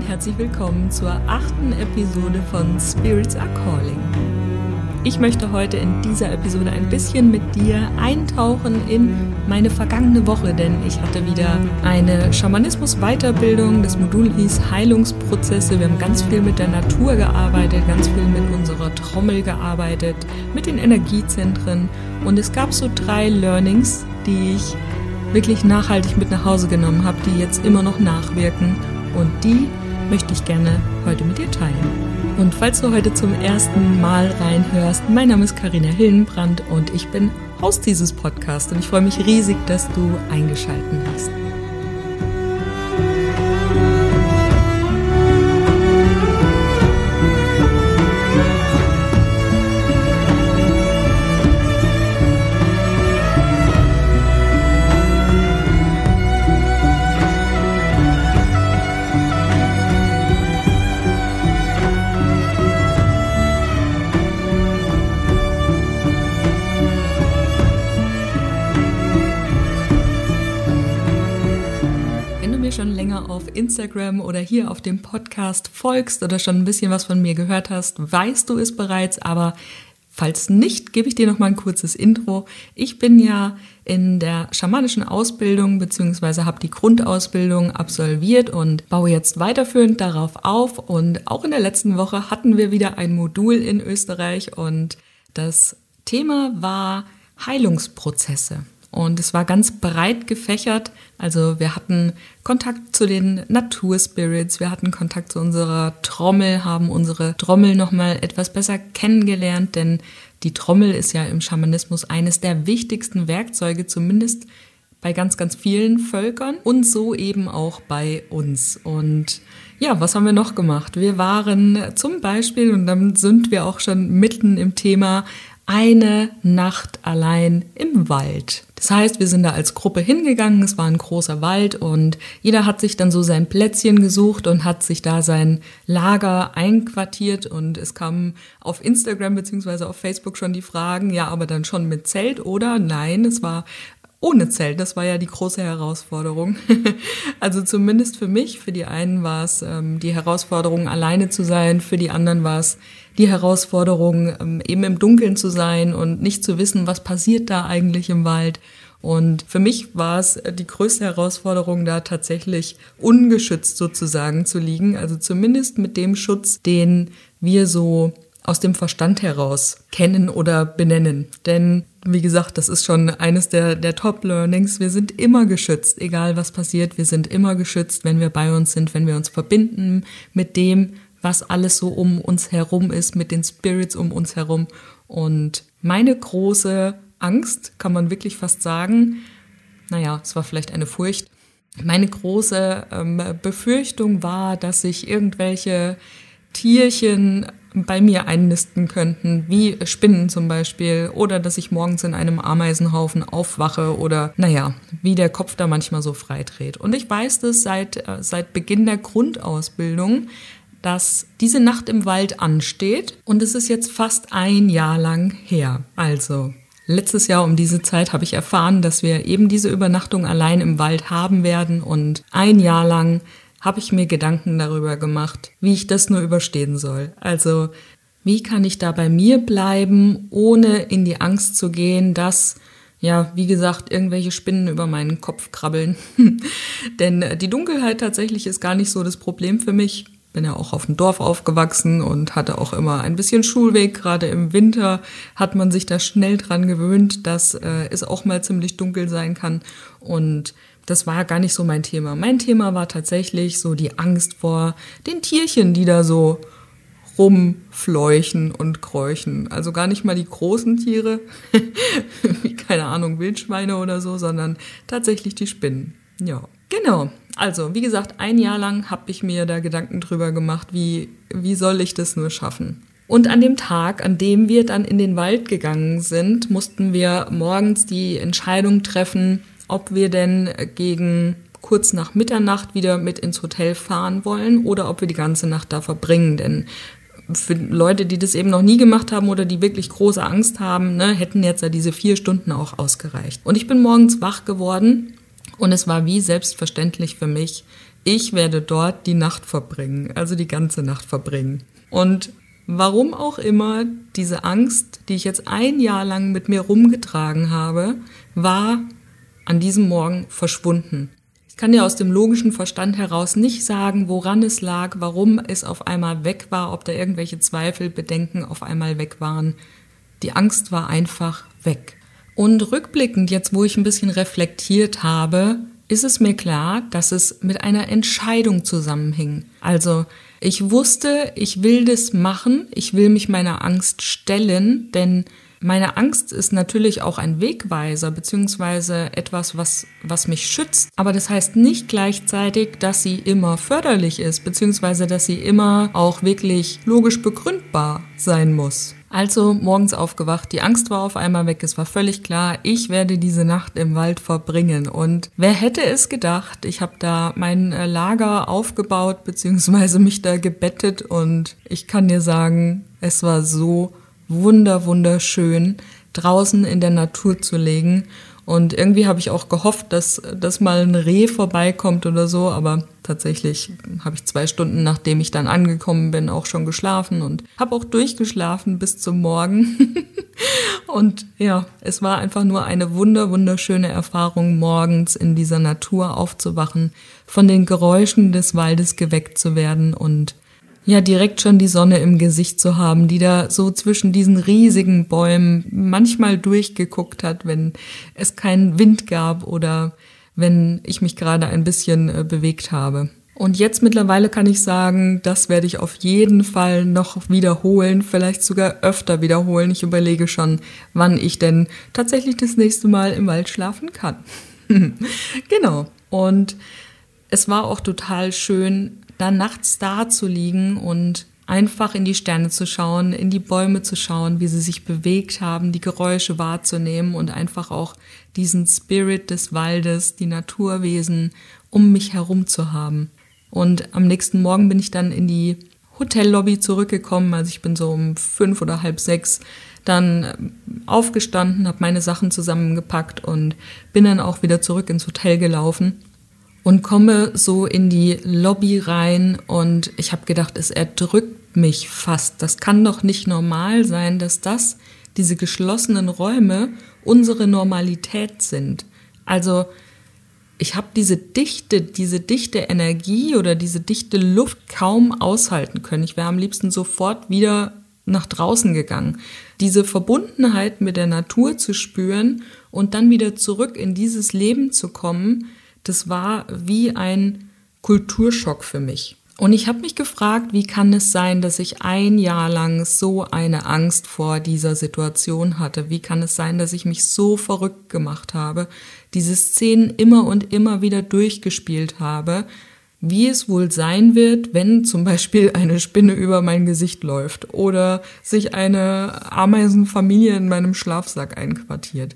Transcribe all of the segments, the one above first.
und herzlich willkommen zur achten Episode von Spirits Are Calling. Ich möchte heute in dieser Episode ein bisschen mit dir eintauchen in meine vergangene Woche, denn ich hatte wieder eine Schamanismus-Weiterbildung. Das Modul hieß Heilungsprozesse. Wir haben ganz viel mit der Natur gearbeitet, ganz viel mit unserer Trommel gearbeitet, mit den Energiezentren. Und es gab so drei Learnings, die ich wirklich nachhaltig mit nach Hause genommen habe, die jetzt immer noch nachwirken. Und die möchte ich gerne heute mit dir teilen. Und falls du heute zum ersten Mal reinhörst, mein Name ist Karina Hillenbrand und ich bin Host dieses Podcasts und ich freue mich riesig, dass du eingeschalten hast. Instagram oder hier auf dem Podcast folgst oder schon ein bisschen was von mir gehört hast, weißt du es bereits, aber Falls nicht, gebe ich dir noch mal ein kurzes Intro. Ich bin ja in der schamanischen Ausbildung beziehungsweise habe die Grundausbildung absolviert und baue jetzt weiterführend darauf auf. Und auch in der letzten Woche hatten wir wieder ein Modul in Österreich und das Thema war Heilungsprozesse. Und es war ganz breit gefächert. Also wir hatten Kontakt zu den Naturspirits, wir hatten Kontakt zu unserer Trommel, haben unsere Trommel nochmal etwas besser kennengelernt, denn die Trommel ist ja im Schamanismus eines der wichtigsten Werkzeuge, zumindest bei ganz, ganz vielen Völkern und so eben auch bei uns. Und ja, was haben wir noch gemacht? Wir waren zum Beispiel, und dann sind wir auch schon mitten im Thema, eine Nacht allein im Wald. Das heißt, wir sind da als Gruppe hingegangen, es war ein großer Wald und jeder hat sich dann so sein Plätzchen gesucht und hat sich da sein Lager einquartiert und es kamen auf Instagram beziehungsweise auf Facebook schon die Fragen, ja, aber dann schon mit Zelt oder nein, es war ohne Zelt. Das war ja die große Herausforderung. also zumindest für mich, für die einen war es ähm, die Herausforderung, alleine zu sein, für die anderen war es die Herausforderung, ähm, eben im Dunkeln zu sein und nicht zu wissen, was passiert da eigentlich im Wald. Und für mich war es die größte Herausforderung, da tatsächlich ungeschützt sozusagen zu liegen. Also zumindest mit dem Schutz, den wir so aus dem Verstand heraus kennen oder benennen. Denn, wie gesagt, das ist schon eines der, der Top-Learnings. Wir sind immer geschützt, egal was passiert. Wir sind immer geschützt, wenn wir bei uns sind, wenn wir uns verbinden mit dem, was alles so um uns herum ist, mit den Spirits um uns herum. Und meine große Angst, kann man wirklich fast sagen, naja, es war vielleicht eine Furcht. Meine große ähm, Befürchtung war, dass sich irgendwelche Tierchen bei mir einnisten könnten, wie Spinnen zum Beispiel, oder dass ich morgens in einem Ameisenhaufen aufwache oder naja, wie der Kopf da manchmal so freidreht. Und ich weiß das seit, äh, seit Beginn der Grundausbildung, dass diese Nacht im Wald ansteht und es ist jetzt fast ein Jahr lang her. Also letztes Jahr um diese Zeit habe ich erfahren, dass wir eben diese Übernachtung allein im Wald haben werden und ein Jahr lang habe ich mir Gedanken darüber gemacht, wie ich das nur überstehen soll. Also, wie kann ich da bei mir bleiben, ohne in die Angst zu gehen, dass, ja, wie gesagt, irgendwelche Spinnen über meinen Kopf krabbeln. Denn die Dunkelheit tatsächlich ist gar nicht so das Problem für mich. Bin ja auch auf dem Dorf aufgewachsen und hatte auch immer ein bisschen Schulweg. Gerade im Winter hat man sich da schnell dran gewöhnt, dass äh, es auch mal ziemlich dunkel sein kann. Und das war gar nicht so mein Thema. Mein Thema war tatsächlich so die Angst vor den Tierchen, die da so rumfleuchen und kräuchen. Also gar nicht mal die großen Tiere, wie keine Ahnung, Wildschweine oder so, sondern tatsächlich die Spinnen. Ja, genau. Also, wie gesagt, ein Jahr lang habe ich mir da Gedanken drüber gemacht, wie, wie soll ich das nur schaffen. Und an dem Tag, an dem wir dann in den Wald gegangen sind, mussten wir morgens die Entscheidung treffen, ob wir denn gegen kurz nach Mitternacht wieder mit ins Hotel fahren wollen oder ob wir die ganze Nacht da verbringen. Denn für Leute, die das eben noch nie gemacht haben oder die wirklich große Angst haben, ne, hätten jetzt ja diese vier Stunden auch ausgereicht. Und ich bin morgens wach geworden Und es war wie selbstverständlich für mich, ich werde dort die Nacht verbringen, also die ganze Nacht verbringen. Und warum auch immer diese Angst, die ich jetzt ein Jahr lang mit mir rumgetragen habe, war an diesem Morgen verschwunden. Ich kann dir aus dem logischen Verstand heraus nicht sagen, woran es lag, warum es auf einmal weg war, ob da irgendwelche Zweifel, Bedenken auf einmal weg waren. Die Angst war einfach weg. Und rückblickend, jetzt wo ich ein bisschen reflektiert habe, ist es mir klar, dass es mit einer Entscheidung zusammenhing. Also ich wusste, ich will das machen, ich will mich meiner Angst stellen, denn meine Angst ist natürlich auch ein Wegweiser beziehungsweise etwas, was, was mich schützt. Aber das heißt nicht gleichzeitig, dass sie immer förderlich ist beziehungsweise dass sie immer auch wirklich logisch begründbar sein muss. Also morgens aufgewacht, die Angst war auf einmal weg, es war völlig klar, ich werde diese Nacht im Wald verbringen. Und wer hätte es gedacht, ich habe da mein äh, Lager aufgebaut beziehungsweise mich da gebettet und ich kann dir sagen, es war so wunder, wunderschön, draußen in der Natur zu legen. Und irgendwie habe ich auch gehofft, dass, dass mal ein Reh vorbeikommt oder so, aber tatsächlich habe ich zwei Stunden, nachdem ich dann angekommen bin, auch schon geschlafen und habe auch durchgeschlafen bis zum Morgen. und ja, es war einfach nur eine wunder, wunderschöne Erfahrung, morgens in dieser Natur aufzuwachen, von den Geräuschen des Waldes geweckt zu werden und ja direkt schon die Sonne im Gesicht zu haben, die da so zwischen diesen riesigen Bäumen manchmal durchgeguckt hat, wenn es keinen Wind gab oder wenn ich mich gerade ein bisschen äh, bewegt habe. Und jetzt mittlerweile kann ich sagen, das werde ich auf jeden Fall noch wiederholen, vielleicht sogar öfter wiederholen. Ich überlege schon, wann ich denn tatsächlich das nächste Mal im Wald schlafen kann. genau. Und es war auch total schön, da nachts da zu liegen und einfach in die Sterne zu schauen, in die Bäume zu schauen, wie sie sich bewegt haben, die Geräusche wahrzunehmen und einfach auch diesen Spirit des Waldes, die Naturwesen um mich herum zu haben. Und am nächsten Morgen bin ich dann in die Hotellobby zurückgekommen, also ich bin so um fünf oder halb sechs dann aufgestanden, habe meine Sachen zusammengepackt und bin dann auch wieder zurück ins Hotel gelaufen und komme so in die Lobby rein und ich habe gedacht, es erdrückt mich fast. Das kann doch nicht normal sein, dass das, diese geschlossenen Räume, unsere Normalität sind. Also ich habe diese dichte, diese dichte Energie oder diese dichte Luft kaum aushalten können. Ich wäre am liebsten sofort wieder nach draußen gegangen. Diese Verbundenheit mit der Natur zu spüren und dann wieder zurück in dieses Leben zu kommen, das war wie ein Kulturschock für mich. Und ich habe mich gefragt, wie kann es sein, dass ich ein Jahr lang so eine Angst vor dieser Situation hatte? Wie kann es sein, dass ich mich so verrückt gemacht habe, diese Szenen immer und immer wieder durchgespielt habe? Wie es wohl sein wird, wenn zum Beispiel eine Spinne über mein Gesicht läuft oder sich eine Ameisenfamilie in meinem Schlafsack einquartiert.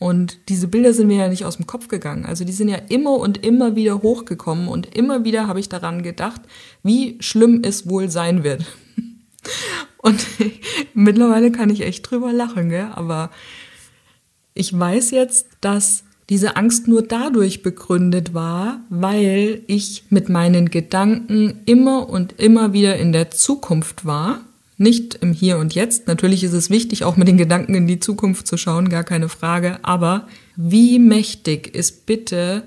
Und diese Bilder sind mir ja nicht aus dem Kopf gegangen. Also die sind ja immer und immer wieder hochgekommen und immer wieder habe ich daran gedacht, wie schlimm es wohl sein wird. Und mittlerweile kann ich echt drüber lachen, gell? aber ich weiß jetzt, dass diese Angst nur dadurch begründet war, weil ich mit meinen Gedanken immer und immer wieder in der Zukunft war nicht im Hier und Jetzt. Natürlich ist es wichtig, auch mit den Gedanken in die Zukunft zu schauen, gar keine Frage. Aber wie mächtig ist bitte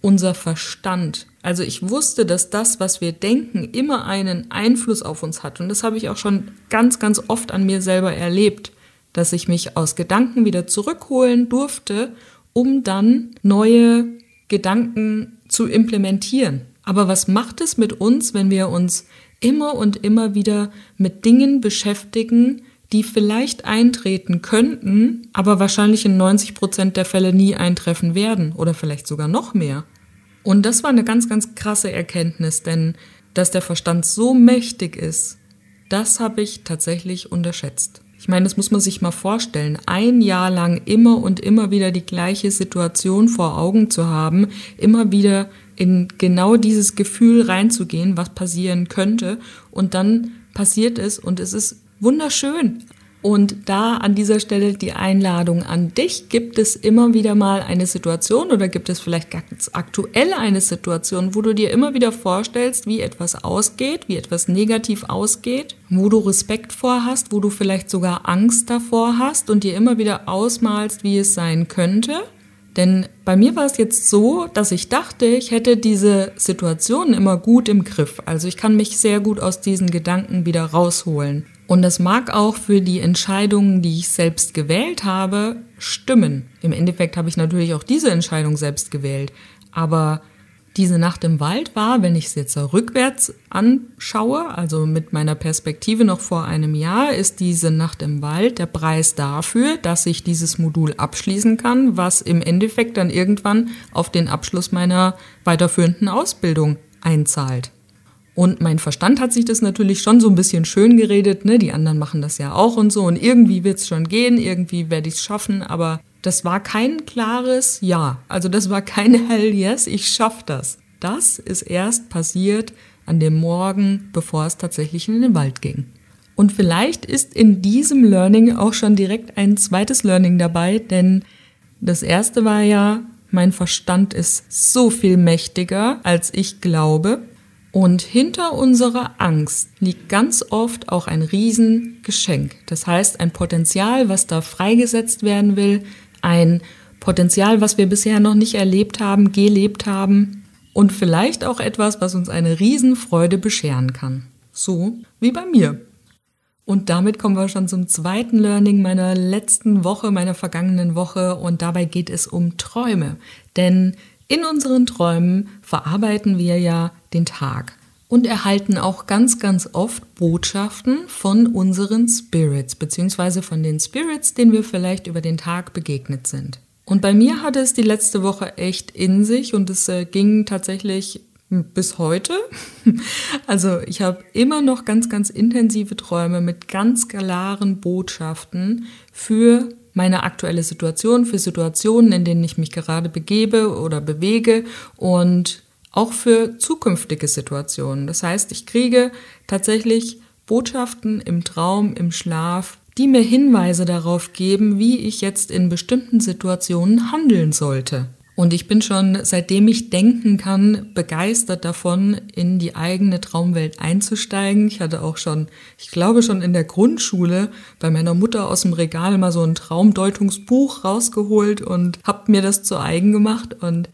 unser Verstand? Also ich wusste, dass das, was wir denken, immer einen Einfluss auf uns hat. Und das habe ich auch schon ganz, ganz oft an mir selber erlebt, dass ich mich aus Gedanken wieder zurückholen durfte, um dann neue Gedanken zu implementieren. Aber was macht es mit uns, wenn wir uns immer und immer wieder mit Dingen beschäftigen, die vielleicht eintreten könnten, aber wahrscheinlich in 90 Prozent der Fälle nie eintreffen werden oder vielleicht sogar noch mehr. Und das war eine ganz, ganz krasse Erkenntnis, denn dass der Verstand so mächtig ist, das habe ich tatsächlich unterschätzt. Ich meine, das muss man sich mal vorstellen, ein Jahr lang immer und immer wieder die gleiche Situation vor Augen zu haben, immer wieder in genau dieses Gefühl reinzugehen, was passieren könnte. Und dann passiert es und es ist wunderschön. Und da an dieser Stelle die Einladung an dich. Gibt es immer wieder mal eine Situation oder gibt es vielleicht ganz aktuell eine Situation, wo du dir immer wieder vorstellst, wie etwas ausgeht, wie etwas negativ ausgeht, wo du Respekt vor hast, wo du vielleicht sogar Angst davor hast und dir immer wieder ausmalst, wie es sein könnte? Denn bei mir war es jetzt so, dass ich dachte, ich hätte diese Situation immer gut im Griff. Also ich kann mich sehr gut aus diesen Gedanken wieder rausholen. Und das mag auch für die Entscheidungen, die ich selbst gewählt habe, stimmen. Im Endeffekt habe ich natürlich auch diese Entscheidung selbst gewählt. Aber diese Nacht im Wald war, wenn ich es jetzt rückwärts anschaue, also mit meiner Perspektive noch vor einem Jahr, ist diese Nacht im Wald der Preis dafür, dass ich dieses Modul abschließen kann, was im Endeffekt dann irgendwann auf den Abschluss meiner weiterführenden Ausbildung einzahlt. Und mein Verstand hat sich das natürlich schon so ein bisschen schön geredet, ne? Die anderen machen das ja auch und so. Und irgendwie wird's schon gehen, irgendwie werde ich's schaffen, aber das war kein klares Ja. Also das war kein Hell yes, ich schaff das. Das ist erst passiert an dem Morgen, bevor es tatsächlich in den Wald ging. Und vielleicht ist in diesem Learning auch schon direkt ein zweites Learning dabei, denn das erste war ja, mein Verstand ist so viel mächtiger, als ich glaube. Und hinter unserer Angst liegt ganz oft auch ein Riesengeschenk. Das heißt, ein Potenzial, was da freigesetzt werden will, ein Potenzial, was wir bisher noch nicht erlebt haben, gelebt haben und vielleicht auch etwas, was uns eine Riesenfreude bescheren kann. So wie bei mir. Und damit kommen wir schon zum zweiten Learning meiner letzten Woche, meiner vergangenen Woche. Und dabei geht es um Träume. Denn in unseren Träumen verarbeiten wir ja den Tag und erhalten auch ganz, ganz oft Botschaften von unseren Spirits, beziehungsweise von den Spirits, denen wir vielleicht über den Tag begegnet sind. Und bei mir hatte es die letzte Woche echt in sich und es äh, ging tatsächlich bis heute. Also ich habe immer noch ganz, ganz intensive Träume mit ganz klaren Botschaften für meine aktuelle Situation, für Situationen, in denen ich mich gerade begebe oder bewege und auch für zukünftige Situationen. Das heißt, ich kriege tatsächlich Botschaften im Traum, im Schlaf, die mir Hinweise darauf geben, wie ich jetzt in bestimmten Situationen handeln sollte. Und ich bin schon, seitdem ich denken kann, begeistert davon, in die eigene Traumwelt einzusteigen. Ich hatte auch schon, ich glaube schon in der Grundschule bei meiner Mutter aus dem Regal mal so ein Traumdeutungsbuch rausgeholt und hab mir das zu eigen gemacht und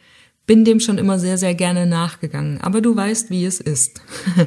bin dem schon immer sehr, sehr gerne nachgegangen. Aber du weißt, wie es ist.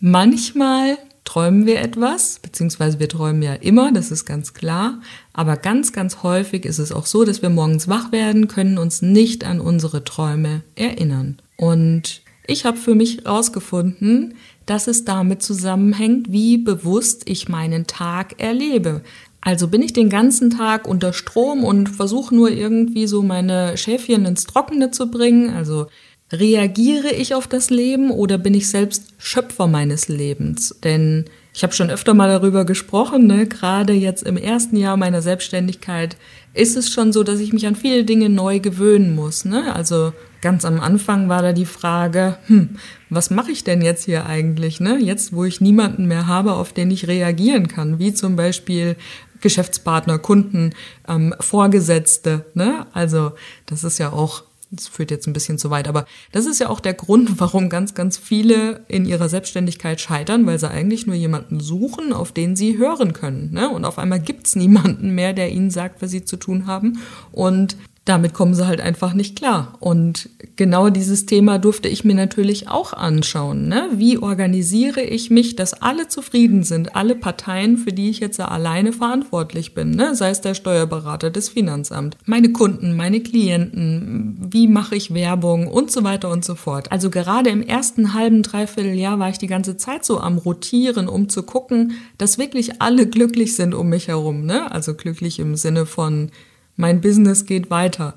Manchmal träumen wir etwas, beziehungsweise wir träumen ja immer, das ist ganz klar. Aber ganz, ganz häufig ist es auch so, dass wir morgens wach werden, können uns nicht an unsere Träume erinnern. Und ich habe für mich herausgefunden, dass es damit zusammenhängt, wie bewusst ich meinen Tag erlebe. Also bin ich den ganzen Tag unter Strom und versuche nur irgendwie so meine Schäfchen ins Trockene zu bringen. Also reagiere ich auf das Leben oder bin ich selbst Schöpfer meines Lebens? Denn ich habe schon öfter mal darüber gesprochen, ne? gerade jetzt im ersten Jahr meiner Selbstständigkeit ist es schon so, dass ich mich an viele Dinge neu gewöhnen muss. Ne? Also ganz am Anfang war da die Frage, hm, was mache ich denn jetzt hier eigentlich? Ne? Jetzt, wo ich niemanden mehr habe, auf den ich reagieren kann, wie zum Beispiel Geschäftspartner, Kunden, ähm, Vorgesetzte. Ne? Also das ist ja auch, das führt jetzt ein bisschen zu weit, aber das ist ja auch der Grund, warum ganz, ganz viele in ihrer Selbstständigkeit scheitern, weil sie eigentlich nur jemanden suchen, auf den sie hören können. Ne? Und auf einmal gibt's niemanden mehr, der ihnen sagt, was sie zu tun haben. Und damit kommen sie halt einfach nicht klar. Und genau dieses Thema durfte ich mir natürlich auch anschauen. Ne? Wie organisiere ich mich, dass alle zufrieden sind, alle Parteien, für die ich jetzt alleine verantwortlich bin, ne? sei es der Steuerberater, das Finanzamt, meine Kunden, meine Klienten, wie mache ich Werbung und so weiter und so fort. Also gerade im ersten halben, dreiviertel Jahr war ich die ganze Zeit so am Rotieren, um zu gucken, dass wirklich alle glücklich sind um mich herum. Ne? Also glücklich im Sinne von mein Business geht weiter.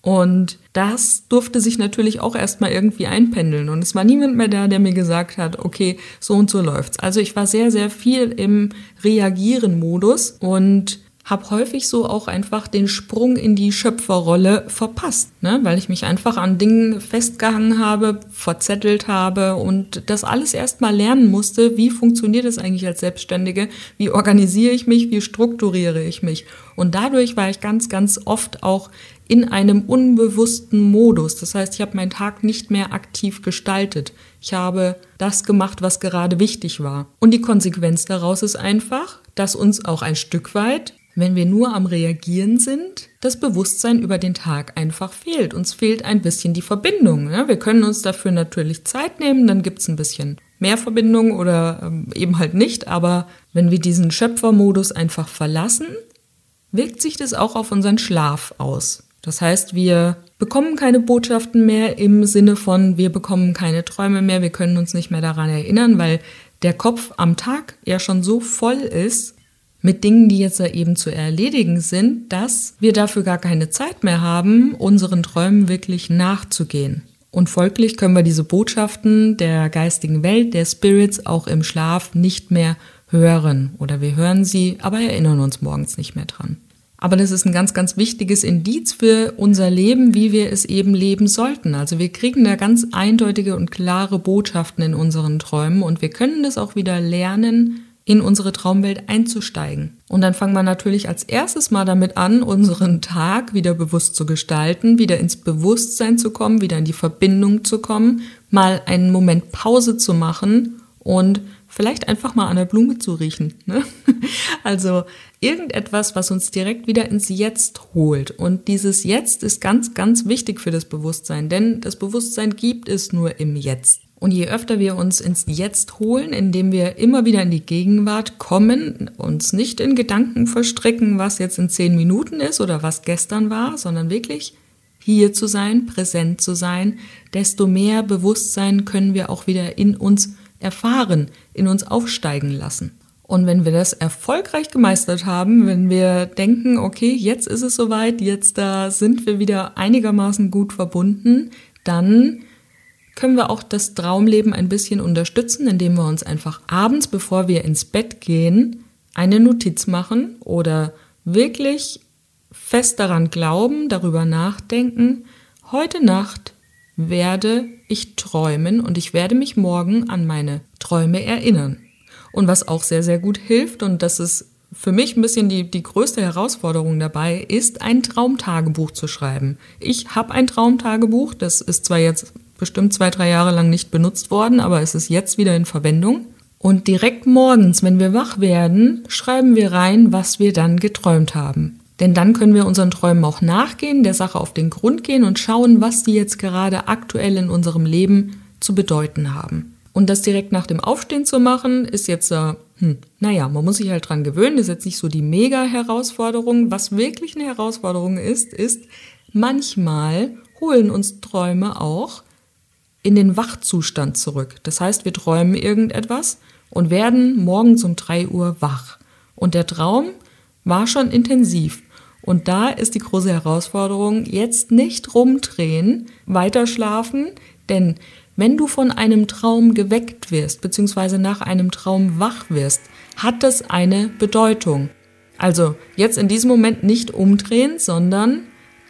Und das durfte sich natürlich auch erstmal irgendwie einpendeln. Und es war niemand mehr da, der mir gesagt hat, okay, so und so läuft's. Also ich war sehr, sehr viel im Reagieren-Modus und habe häufig so auch einfach den Sprung in die Schöpferrolle verpasst, ne? weil ich mich einfach an Dingen festgehangen habe, verzettelt habe und das alles erstmal lernen musste, wie funktioniert es eigentlich als Selbstständige, wie organisiere ich mich, wie strukturiere ich mich. Und dadurch war ich ganz, ganz oft auch in einem unbewussten Modus. Das heißt, ich habe meinen Tag nicht mehr aktiv gestaltet. Ich habe das gemacht, was gerade wichtig war. Und die Konsequenz daraus ist einfach, dass uns auch ein Stück weit wenn wir nur am Reagieren sind, das Bewusstsein über den Tag einfach fehlt. Uns fehlt ein bisschen die Verbindung. Ne? Wir können uns dafür natürlich Zeit nehmen, dann gibt's ein bisschen mehr Verbindung oder ähm, eben halt nicht. Aber wenn wir diesen Schöpfermodus einfach verlassen, wirkt sich das auch auf unseren Schlaf aus. Das heißt, wir bekommen keine Botschaften mehr im Sinne von, wir bekommen keine Träume mehr, wir können uns nicht mehr daran erinnern, weil der Kopf am Tag ja schon so voll ist, mit Dingen, die jetzt eben zu erledigen sind, dass wir dafür gar keine Zeit mehr haben, unseren Träumen wirklich nachzugehen. Und folglich können wir diese Botschaften der geistigen Welt, der Spirits auch im Schlaf nicht mehr hören. Oder wir hören sie, aber erinnern uns morgens nicht mehr dran. Aber das ist ein ganz, ganz wichtiges Indiz für unser Leben, wie wir es eben leben sollten. Also wir kriegen da ganz eindeutige und klare Botschaften in unseren Träumen und wir können das auch wieder lernen, in unsere Traumwelt einzusteigen. Und dann fangen wir natürlich als erstes mal damit an, unseren Tag wieder bewusst zu gestalten, wieder ins Bewusstsein zu kommen, wieder in die Verbindung zu kommen, mal einen Moment Pause zu machen und vielleicht einfach mal an der Blume zu riechen. Ne? Also irgendetwas, was uns direkt wieder ins Jetzt holt. Und dieses Jetzt ist ganz, ganz wichtig für das Bewusstsein, denn das Bewusstsein gibt es nur im Jetzt. Und je öfter wir uns ins Jetzt holen, indem wir immer wieder in die Gegenwart kommen, uns nicht in Gedanken verstricken, was jetzt in zehn Minuten ist oder was gestern war, sondern wirklich hier zu sein, präsent zu sein, desto mehr Bewusstsein können wir auch wieder in uns erfahren, in uns aufsteigen lassen. Und wenn wir das erfolgreich gemeistert haben, wenn wir denken, okay, jetzt ist es soweit, jetzt da sind wir wieder einigermaßen gut verbunden, dann können wir auch das Traumleben ein bisschen unterstützen, indem wir uns einfach abends, bevor wir ins Bett gehen, eine Notiz machen oder wirklich fest daran glauben, darüber nachdenken, heute Nacht werde ich träumen und ich werde mich morgen an meine Träume erinnern. Und was auch sehr, sehr gut hilft, und das ist für mich ein bisschen die, die größte Herausforderung dabei, ist ein Traumtagebuch zu schreiben. Ich habe ein Traumtagebuch, das ist zwar jetzt bestimmt zwei, drei Jahre lang nicht benutzt worden, aber es ist jetzt wieder in Verwendung. Und direkt morgens, wenn wir wach werden, schreiben wir rein, was wir dann geträumt haben. Denn dann können wir unseren Träumen auch nachgehen, der Sache auf den Grund gehen und schauen, was die jetzt gerade aktuell in unserem Leben zu bedeuten haben. Und das direkt nach dem Aufstehen zu machen, ist jetzt, äh, hm, naja, man muss sich halt dran gewöhnen, das ist jetzt nicht so die Mega-Herausforderung. Was wirklich eine Herausforderung ist, ist, manchmal holen uns Träume auch in den Wachzustand zurück. Das heißt, wir träumen irgendetwas und werden morgens um drei Uhr wach. Und der Traum war schon intensiv. Und da ist die große Herausforderung, jetzt nicht rumdrehen, weiter schlafen, denn wenn du von einem Traum geweckt wirst, beziehungsweise nach einem Traum wach wirst, hat das eine Bedeutung. Also jetzt in diesem Moment nicht umdrehen, sondern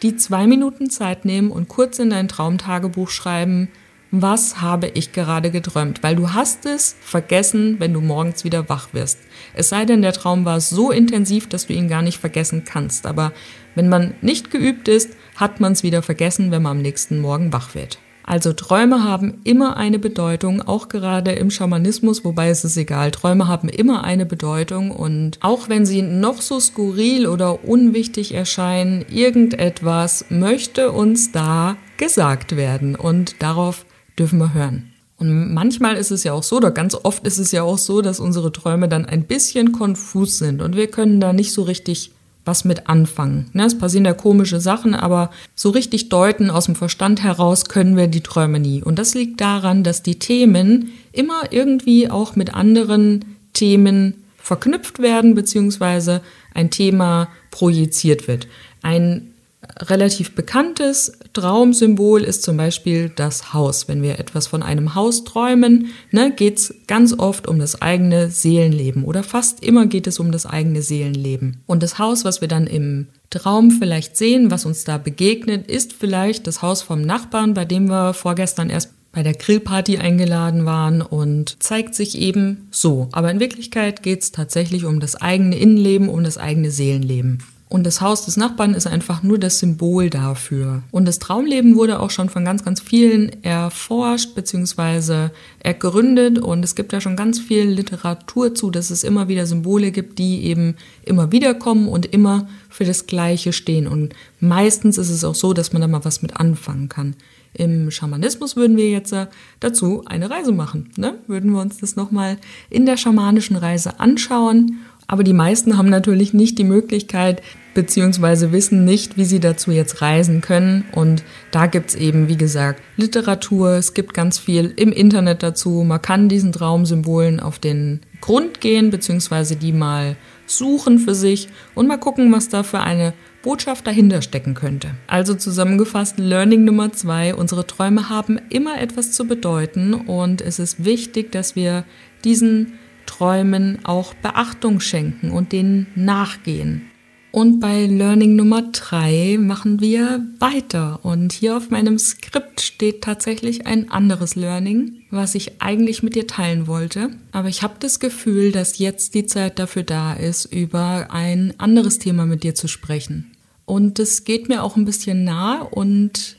die zwei Minuten Zeit nehmen und kurz in dein Traumtagebuch schreiben, was habe ich gerade geträumt? Weil du hast es vergessen, wenn du morgens wieder wach wirst. Es sei denn, der Traum war so intensiv, dass du ihn gar nicht vergessen kannst. Aber wenn man nicht geübt ist, hat man es wieder vergessen, wenn man am nächsten Morgen wach wird. Also Träume haben immer eine Bedeutung, auch gerade im Schamanismus, wobei es ist egal. Träume haben immer eine Bedeutung und auch wenn sie noch so skurril oder unwichtig erscheinen, irgendetwas möchte uns da gesagt werden und darauf dürfen wir hören. Und manchmal ist es ja auch so, oder ganz oft ist es ja auch so, dass unsere Träume dann ein bisschen konfus sind und wir können da nicht so richtig was mit anfangen. Ne, es passieren da komische Sachen, aber so richtig deuten aus dem Verstand heraus können wir die Träume nie. Und das liegt daran, dass die Themen immer irgendwie auch mit anderen Themen verknüpft werden, beziehungsweise ein Thema projiziert wird. Ein relativ bekanntes Traumsymbol ist zum Beispiel das Haus. Wenn wir etwas von einem Haus träumen, ne, geht es ganz oft um das eigene Seelenleben oder fast immer geht es um das eigene Seelenleben. Und das Haus, was wir dann im Traum vielleicht sehen, was uns da begegnet, ist vielleicht das Haus vom Nachbarn, bei dem wir vorgestern erst bei der Grillparty eingeladen waren und zeigt sich eben so. Aber in Wirklichkeit geht es tatsächlich um das eigene Innenleben, um das eigene Seelenleben. Und das Haus des Nachbarn ist einfach nur das Symbol dafür. Und das Traumleben wurde auch schon von ganz, ganz vielen erforscht bzw. ergründet. Und es gibt ja schon ganz viel Literatur zu, dass es immer wieder Symbole gibt, die eben immer wieder kommen und immer für das Gleiche stehen. Und meistens ist es auch so, dass man da mal was mit anfangen kann. Im Schamanismus würden wir jetzt äh, dazu eine Reise machen. Ne? Würden wir uns das nochmal in der schamanischen Reise anschauen aber die meisten haben natürlich nicht die Möglichkeit beziehungsweise wissen nicht, wie sie dazu jetzt reisen können. Und da gibt's eben, wie gesagt, Literatur, es gibt ganz viel im Internet dazu. Man kann diesen Traumsymbolen auf den Grund gehen, beziehungsweise die mal suchen für sich und mal gucken, was da für eine Botschaft dahinter stecken könnte. Also zusammengefasst, Learning Nummer zwei, unsere Träume haben immer etwas zu bedeuten und es ist wichtig, dass wir diesen Träumen auch Beachtung schenken und denen nachgehen. Und bei Learning Nummer drei machen wir weiter. Und hier auf meinem Skript steht tatsächlich ein anderes Learning, was ich eigentlich mit dir teilen wollte. Aber ich habe das Gefühl, dass jetzt die Zeit dafür da ist, über ein anderes Thema mit dir zu sprechen. Und es geht mir auch ein bisschen nah und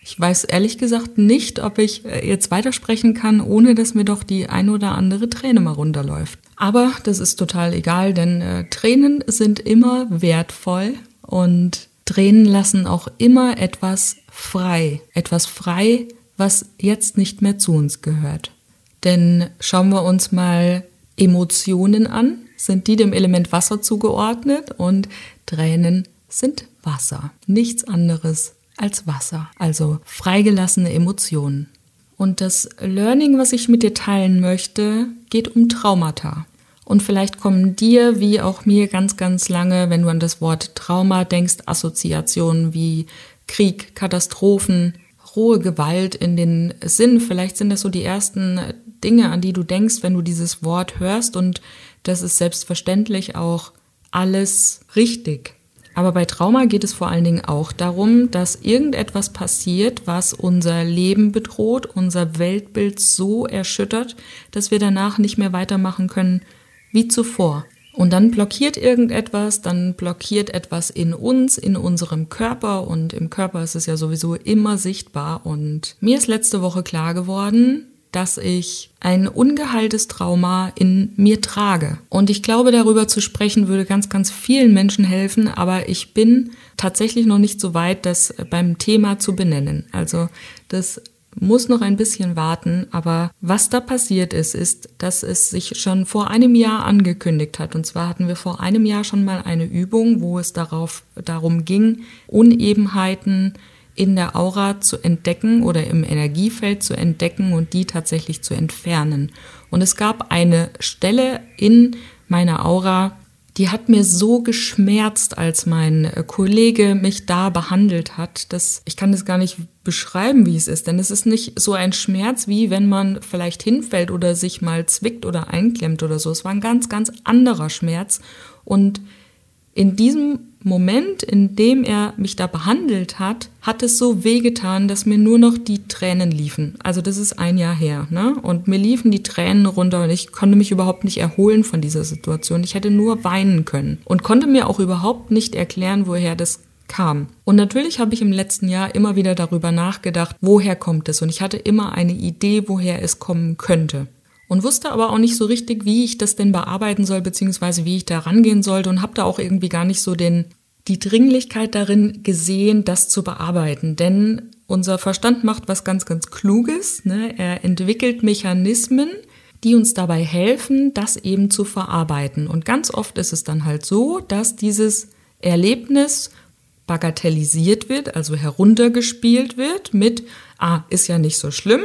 ich weiß ehrlich gesagt nicht, ob ich äh, jetzt weitersprechen kann, ohne dass mir doch die ein oder andere Träne mal runterläuft. Aber das ist total egal, denn äh, Tränen sind immer wertvoll und Tränen lassen auch immer etwas frei. Etwas frei, was jetzt nicht mehr zu uns gehört. Denn schauen wir uns mal Emotionen an. Sind die dem Element Wasser zugeordnet und Tränen sind Wasser. Nichts anderes als Wasser, also freigelassene Emotionen. Und das Learning, was ich mit dir teilen möchte, geht um Traumata. Und vielleicht kommen dir, wie auch mir, ganz, ganz lange, wenn du an das Wort Trauma denkst, Assoziationen wie Krieg, Katastrophen, rohe Gewalt in den Sinn. Vielleicht sind das so die ersten Dinge, an die du denkst, wenn du dieses Wort hörst. Und das ist selbstverständlich auch alles richtig. Aber bei Trauma geht es vor allen Dingen auch darum, dass irgendetwas passiert, was unser Leben bedroht, unser Weltbild so erschüttert, dass wir danach nicht mehr weitermachen können wie zuvor. Und dann blockiert irgendetwas, dann blockiert etwas in uns, in unserem Körper und im Körper ist es ja sowieso immer sichtbar. Und mir ist letzte Woche klar geworden, dass ich ein ungeheiltes Trauma in mir trage. Und ich glaube, darüber zu sprechen würde ganz, ganz vielen Menschen helfen, aber ich bin tatsächlich noch nicht so weit, das beim Thema zu benennen. Also das muss noch ein bisschen warten, aber was da passiert ist, ist, dass es sich schon vor einem Jahr angekündigt hat. Und zwar hatten wir vor einem Jahr schon mal eine Übung, wo es darauf, darum ging, Unebenheiten in der Aura zu entdecken oder im Energiefeld zu entdecken und die tatsächlich zu entfernen. Und es gab eine Stelle in meiner Aura, die hat mir so geschmerzt, als mein Kollege mich da behandelt hat, dass ich kann das gar nicht beschreiben, wie es ist, denn es ist nicht so ein Schmerz, wie wenn man vielleicht hinfällt oder sich mal zwickt oder einklemmt oder so. Es war ein ganz, ganz anderer Schmerz und in diesem Moment, in dem er mich da behandelt hat, hat es so wehgetan, dass mir nur noch die Tränen liefen. Also das ist ein Jahr her, ne? Und mir liefen die Tränen runter und ich konnte mich überhaupt nicht erholen von dieser Situation. Ich hätte nur weinen können und konnte mir auch überhaupt nicht erklären, woher das kam. Und natürlich habe ich im letzten Jahr immer wieder darüber nachgedacht, woher kommt es? Und ich hatte immer eine Idee, woher es kommen könnte und wusste aber auch nicht so richtig, wie ich das denn bearbeiten soll, beziehungsweise wie ich da rangehen sollte und habe da auch irgendwie gar nicht so den, die Dringlichkeit darin gesehen, das zu bearbeiten. Denn unser Verstand macht was ganz, ganz Kluges. Ne? Er entwickelt Mechanismen, die uns dabei helfen, das eben zu verarbeiten. Und ganz oft ist es dann halt so, dass dieses Erlebnis bagatellisiert wird, also heruntergespielt wird mit, ah, ist ja nicht so schlimm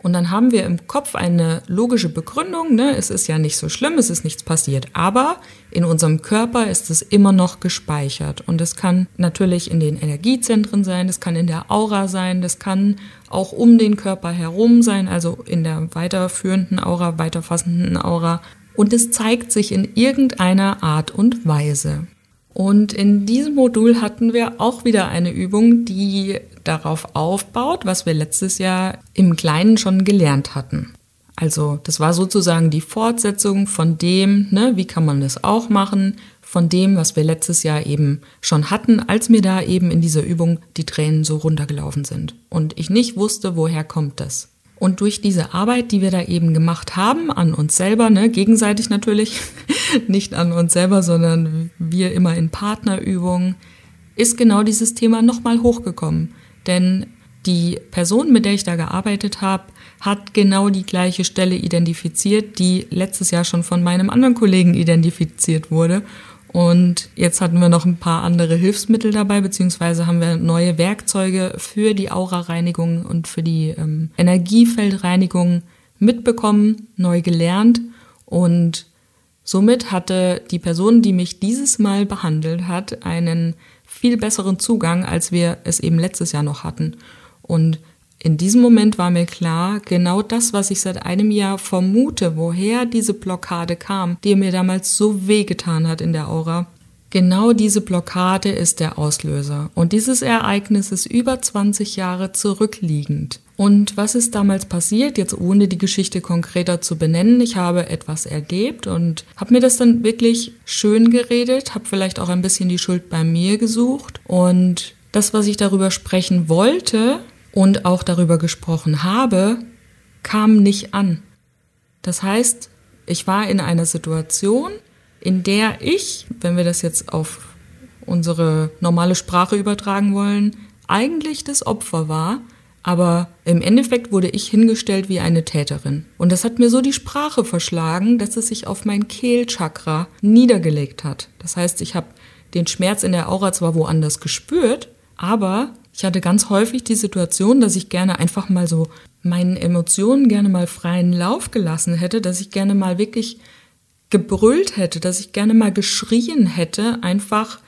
Und dann haben wir im Kopf eine logische Begründung, ne? es ist ja nicht so schlimm, es ist nichts passiert, aber in unserem Körper ist es immer noch gespeichert. Und es kann natürlich in den Energiezentren sein, es kann in der Aura sein, das kann auch um den Körper herum sein, also in der weiterführenden Aura, weiterfassenden Aura. Und es zeigt sich in irgendeiner Art und Weise. Und in diesem Modul hatten wir auch wieder eine Übung, die darauf aufbaut, was wir letztes Jahr im Kleinen schon gelernt hatten. Also das war sozusagen die Fortsetzung von dem, ne, wie kann man das auch machen, von dem, was wir letztes Jahr eben schon hatten, als mir da eben in dieser Übung die Tränen so runtergelaufen sind und ich nicht wusste, woher kommt das. Und durch diese Arbeit, die wir da eben gemacht haben, an uns selber, ne, gegenseitig natürlich, nicht an uns selber, sondern wir immer in Partnerübungen, ist genau dieses Thema nochmal hochgekommen. Denn die Person, mit der ich da gearbeitet habe, hat genau die gleiche Stelle identifiziert, die letztes Jahr schon von meinem anderen Kollegen identifiziert wurde. Und jetzt hatten wir noch ein paar andere Hilfsmittel dabei, beziehungsweise haben wir neue Werkzeuge für die Aura-Reinigung und für die ähm, Energiefeldreinigung mitbekommen, neu gelernt. Und somit hatte die Person, die mich dieses Mal behandelt hat, einen viel besseren Zugang, als wir es eben letztes Jahr noch hatten. Und in diesem Moment war mir klar, genau das, was ich seit einem Jahr vermute, woher diese Blockade kam, die mir damals so wehgetan hat in der Aura. Genau diese Blockade ist der Auslöser. Und dieses Ereignis ist über 20 Jahre zurückliegend. Und was ist damals passiert, jetzt ohne die Geschichte konkreter zu benennen? Ich habe etwas erlebt und habe mir das dann wirklich schön geredet, habe vielleicht auch ein bisschen die Schuld bei mir gesucht. Und das, was ich darüber sprechen wollte, und auch darüber gesprochen habe, kam nicht an. Das heißt, ich war in einer Situation, in der ich, wenn wir das jetzt auf unsere normale Sprache übertragen wollen, eigentlich das Opfer war, aber im Endeffekt wurde ich hingestellt wie eine Täterin. Und das hat mir so die Sprache verschlagen, dass es sich auf mein Kehlchakra niedergelegt hat. Das heißt, ich habe den Schmerz in der Aura zwar woanders gespürt, aber ich hatte ganz häufig die Situation, dass ich gerne einfach mal so meinen Emotionen gerne mal freien Lauf gelassen hätte, dass ich gerne mal wirklich gebrüllt hätte, dass ich gerne mal geschrien hätte, einfach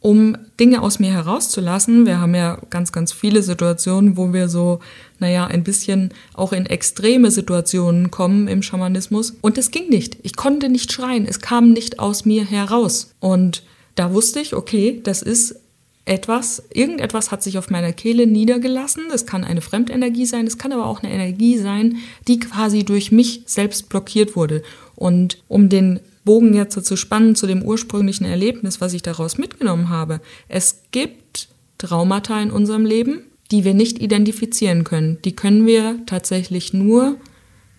um Dinge aus mir herauszulassen. Wir haben ja ganz, ganz viele Situationen, wo wir so, naja, ein bisschen auch in extreme Situationen kommen im Schamanismus. Und es ging nicht. Ich konnte nicht schreien. Es kam nicht aus mir heraus. Und da wusste ich, okay, das ist etwas, irgendetwas hat sich auf meiner Kehle niedergelassen. Das kann eine Fremdenergie sein, es kann aber auch eine Energie sein, die quasi durch mich selbst blockiert wurde. Und um den Bogen jetzt zu spannen zu dem ursprünglichen Erlebnis, was ich daraus mitgenommen habe, es gibt Traumata in unserem Leben, die wir nicht identifizieren können. Die können wir tatsächlich nur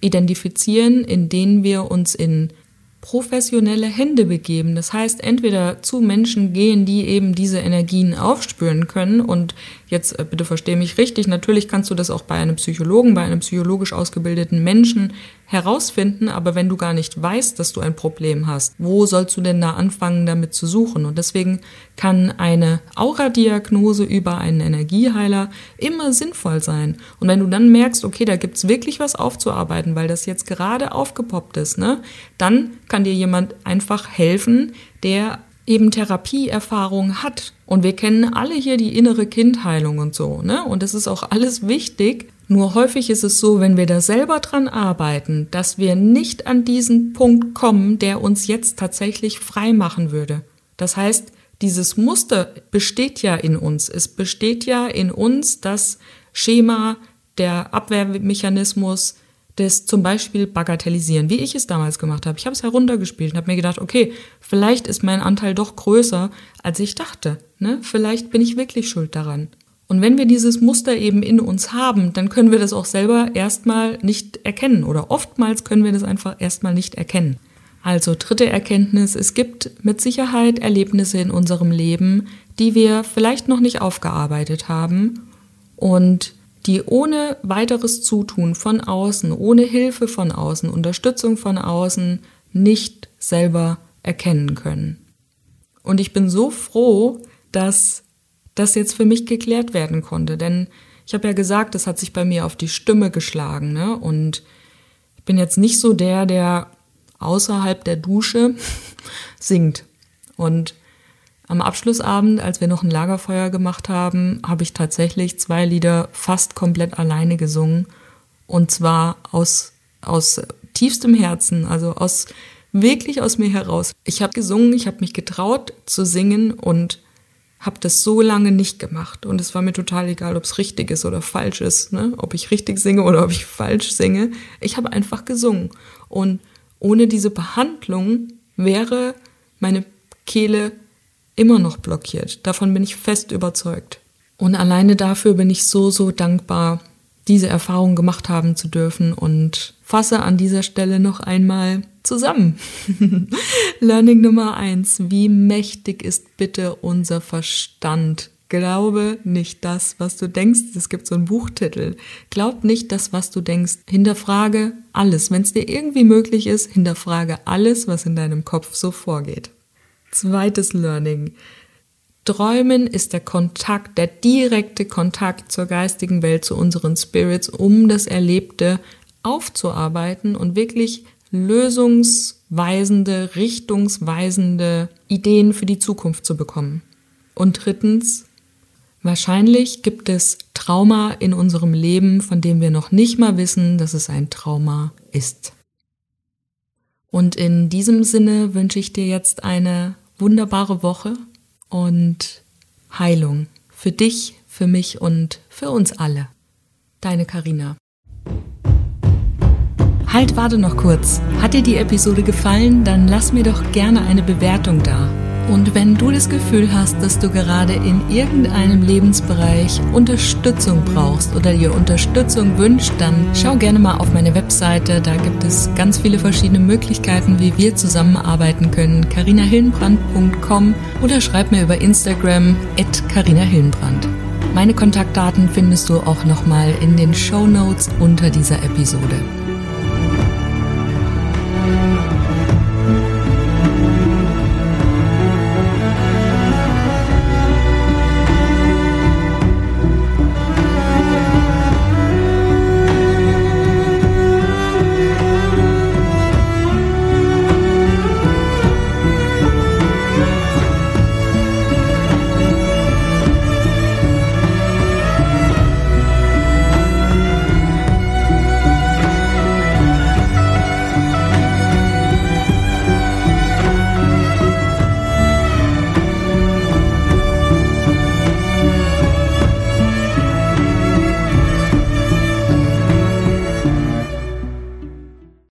identifizieren, indem wir uns in professionelle Hände begeben. Das heißt, entweder zu Menschen gehen, die eben diese Energien aufspüren können und Jetzt äh, bitte verstehe mich richtig, natürlich kannst du das auch bei einem Psychologen, bei einem psychologisch ausgebildeten Menschen herausfinden, aber wenn du gar nicht weißt, dass du ein Problem hast, wo sollst du denn da anfangen, damit zu suchen? Und deswegen kann eine Aura-Diagnose über einen Energieheiler immer sinnvoll sein. Und wenn du dann merkst, okay, da gibt's wirklich was aufzuarbeiten, weil das jetzt gerade aufgepoppt ist, ne, dann kann dir jemand einfach helfen, der eben Therapieerfahrung hat. Und wir kennen alle hier die innere Kindheilung und so, ne? Und das ist auch alles wichtig. Nur häufig ist es so, wenn wir da selber dran arbeiten, dass wir nicht an diesen Punkt kommen, der uns jetzt tatsächlich frei machen würde. Das heißt, dieses Muster besteht ja in uns. Es besteht ja in uns das Schema, der Abwehrmechanismus, das zum Beispiel bagatellisieren, wie ich es damals gemacht habe. Ich habe es heruntergespielt und habe mir gedacht, okay, vielleicht ist mein Anteil doch größer, als ich dachte. Ne? Vielleicht bin ich wirklich schuld daran. Und wenn wir dieses Muster eben in uns haben, dann können wir das auch selber erstmal nicht erkennen oder oftmals können wir das einfach erstmal nicht erkennen. Also dritte Erkenntnis, es gibt mit Sicherheit Erlebnisse in unserem Leben, die wir vielleicht noch nicht aufgearbeitet haben und die ohne weiteres Zutun von außen, ohne Hilfe von außen, Unterstützung von außen nicht selber erkennen können. Und ich bin so froh, dass das jetzt für mich geklärt werden konnte, denn Ich habe ja gesagt, das hat sich bei mir auf die Stimme geschlagen, ne? Und ich bin jetzt nicht so der, der außerhalb der Dusche singt. Und am Abschlussabend, als wir noch ein Lagerfeuer gemacht haben, habe ich tatsächlich zwei Lieder fast komplett alleine gesungen. Und zwar aus, aus tiefstem Herzen, also aus wirklich aus mir heraus. Ich habe gesungen, ich habe mich getraut zu singen und habe das so lange nicht gemacht. Und es war mir total egal, ob es richtig ist oder falsch ist, ne? ob ich richtig singe oder ob ich falsch singe. Ich habe einfach gesungen. Und ohne diese Behandlung wäre meine Kehle immer noch blockiert. Davon bin ich fest überzeugt. Und alleine dafür bin ich so, so dankbar, diese Erfahrung gemacht haben zu dürfen und fasse an dieser Stelle noch einmal zusammen. Learning Nummer eins. Wie mächtig ist bitte unser Verstand? Glaube nicht das, was du denkst. Es gibt so einen Buchtitel. Glaub nicht das, was du denkst. Hinterfrage alles. Wenn es dir irgendwie möglich ist, hinterfrage alles, was in deinem Kopf so vorgeht. Zweites Learning. Träumen ist der Kontakt, der direkte Kontakt zur geistigen Welt, zu unseren Spirits, um das Erlebte aufzuarbeiten und wirklich lösungsweisende, richtungsweisende Ideen für die Zukunft zu bekommen. Und drittens, wahrscheinlich gibt es Trauma in unserem Leben, von dem wir noch nicht mal wissen, dass es ein Trauma ist. Und in diesem Sinne wünsche ich dir jetzt eine wunderbare Woche und Heilung für dich, für mich und für uns alle. Deine Karina. Halt, warte noch kurz. Hat dir die Episode gefallen? Dann lass mir doch gerne eine Bewertung da. Und wenn du das Gefühl hast, dass du gerade in irgendeinem Lebensbereich Unterstützung brauchst oder dir Unterstützung wünscht, dann schau gerne mal auf meine Webseite. Da gibt es ganz viele verschiedene Möglichkeiten, wie wir zusammenarbeiten können. carinahillenbrand.com oder schreib mir über Instagram at carinahillenbrand. Meine Kontaktdaten findest du auch nochmal in den Show Notes unter dieser Episode.